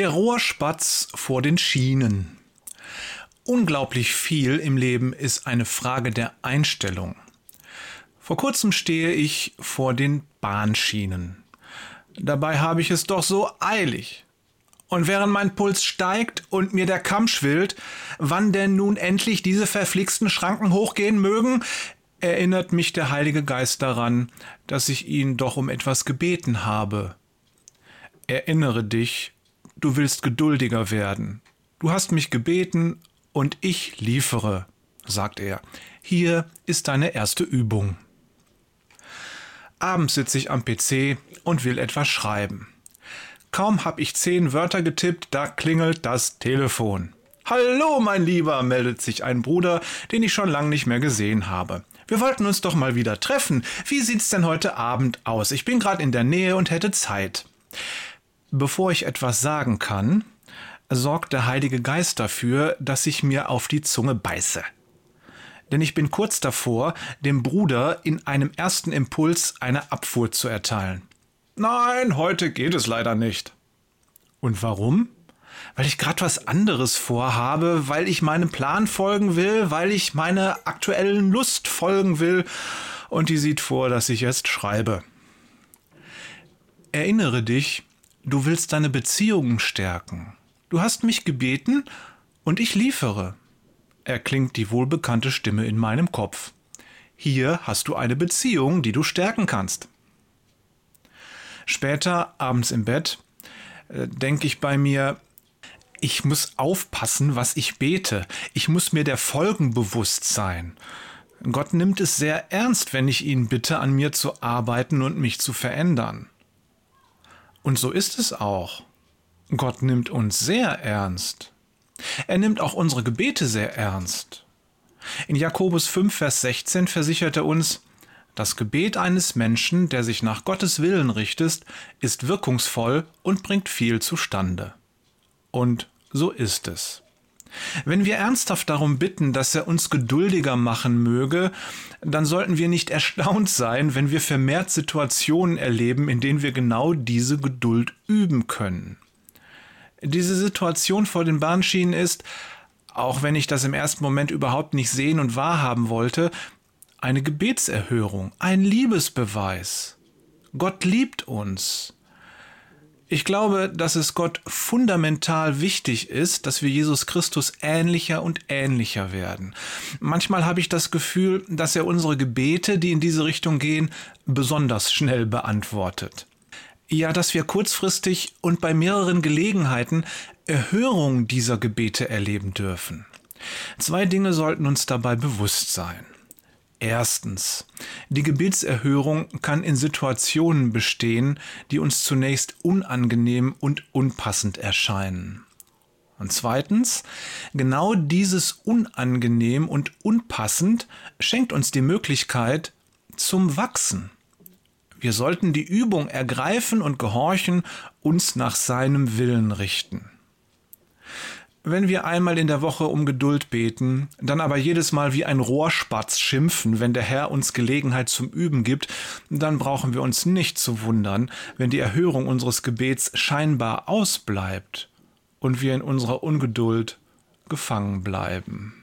Der Rohrspatz vor den Schienen. Unglaublich viel im Leben ist eine Frage der Einstellung. Vor kurzem stehe ich vor den Bahnschienen. Dabei habe ich es doch so eilig. Und während mein Puls steigt und mir der Kamm schwillt, wann denn nun endlich diese verflixten Schranken hochgehen mögen, erinnert mich der Heilige Geist daran, dass ich ihn doch um etwas gebeten habe. Erinnere dich, du willst geduldiger werden. Du hast mich gebeten und ich liefere, sagt er. Hier ist deine erste Übung. Abends sitze ich am PC und will etwas schreiben. Kaum hab ich zehn Wörter getippt, da klingelt das Telefon. Hallo, mein Lieber, meldet sich ein Bruder, den ich schon lang nicht mehr gesehen habe. Wir wollten uns doch mal wieder treffen. Wie sieht's denn heute Abend aus? Ich bin gerade in der Nähe und hätte Zeit. Bevor ich etwas sagen kann, sorgt der Heilige Geist dafür, dass ich mir auf die Zunge beiße. Denn ich bin kurz davor, dem Bruder in einem ersten Impuls eine Abfuhr zu erteilen. Nein, heute geht es leider nicht. Und warum? Weil ich gerade was anderes vorhabe, weil ich meinem Plan folgen will, weil ich meiner aktuellen Lust folgen will, und die sieht vor, dass ich jetzt schreibe. Erinnere dich, Du willst deine Beziehungen stärken. Du hast mich gebeten und ich liefere. Erklingt die wohlbekannte Stimme in meinem Kopf. Hier hast du eine Beziehung, die du stärken kannst. Später, abends im Bett, äh, denke ich bei mir, ich muss aufpassen, was ich bete. Ich muss mir der Folgen bewusst sein. Gott nimmt es sehr ernst, wenn ich ihn bitte, an mir zu arbeiten und mich zu verändern. Und so ist es auch. Gott nimmt uns sehr ernst. Er nimmt auch unsere Gebete sehr ernst. In Jakobus 5, Vers 16 versichert er uns, das Gebet eines Menschen, der sich nach Gottes Willen richtet, ist wirkungsvoll und bringt viel zustande. Und so ist es. Wenn wir ernsthaft darum bitten, dass er uns geduldiger machen möge, dann sollten wir nicht erstaunt sein, wenn wir vermehrt Situationen erleben, in denen wir genau diese Geduld üben können. Diese Situation vor den Bahnschienen ist, auch wenn ich das im ersten Moment überhaupt nicht sehen und wahrhaben wollte, eine Gebetserhörung, ein Liebesbeweis. Gott liebt uns. Ich glaube, dass es Gott fundamental wichtig ist, dass wir Jesus Christus ähnlicher und ähnlicher werden. Manchmal habe ich das Gefühl, dass er unsere Gebete, die in diese Richtung gehen, besonders schnell beantwortet. Ja, dass wir kurzfristig und bei mehreren Gelegenheiten Erhörung dieser Gebete erleben dürfen. Zwei Dinge sollten uns dabei bewusst sein. Erstens. Die Gebetserhörung kann in Situationen bestehen, die uns zunächst unangenehm und unpassend erscheinen. Und zweitens, genau dieses unangenehm und unpassend schenkt uns die Möglichkeit zum Wachsen. Wir sollten die Übung ergreifen und gehorchen, uns nach seinem Willen richten. Wenn wir einmal in der Woche um Geduld beten, dann aber jedes Mal wie ein Rohrspatz schimpfen, wenn der Herr uns Gelegenheit zum Üben gibt, dann brauchen wir uns nicht zu wundern, wenn die Erhörung unseres Gebets scheinbar ausbleibt und wir in unserer Ungeduld gefangen bleiben.